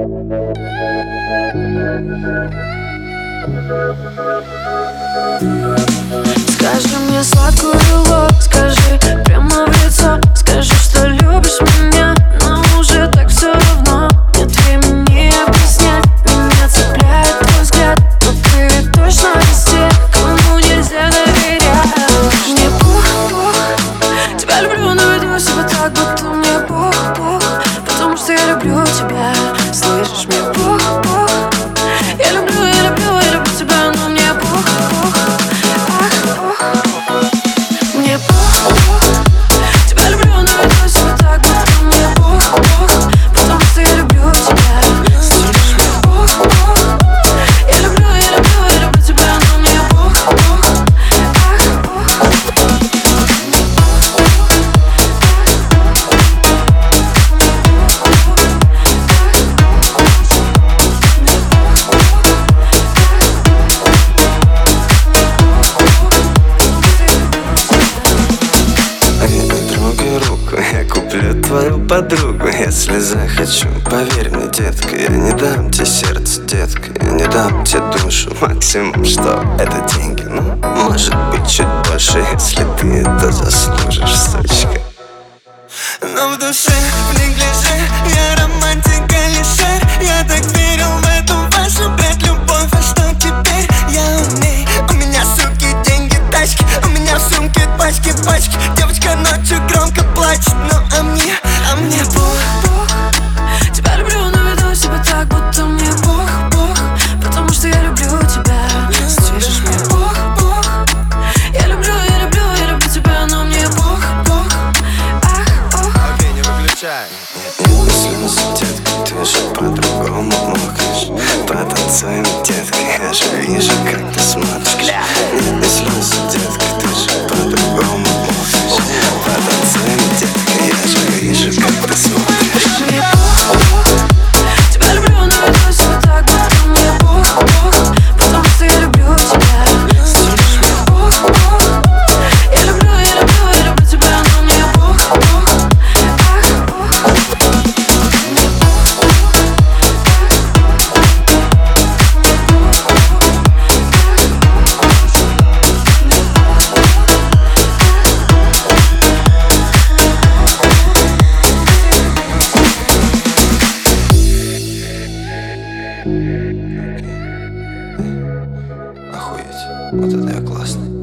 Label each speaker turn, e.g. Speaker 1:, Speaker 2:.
Speaker 1: Скажи мне сладкую ложь, скажи прямо в лицо Скажи, что любишь меня, но уже так все равно. Нет времени объяснять, меня цепляет твой взгляд Но ты ведь точно из тех, кому нельзя доверять. Мне пух-пух, тебя люблю, но веду себя так, будто мне пух-пух Потому что я люблю тебя, слышишь, мне
Speaker 2: твою подругу, если захочу. Поверь мне, детка, я не дам тебе сердце, детка Я не дам тебе душу, максимум что это деньги Ну, может быть, чуть больше, если ты это заслужишь, сучка. Но в душе, в неглиже, я романтика лишь Я так верил в Вот это я классный.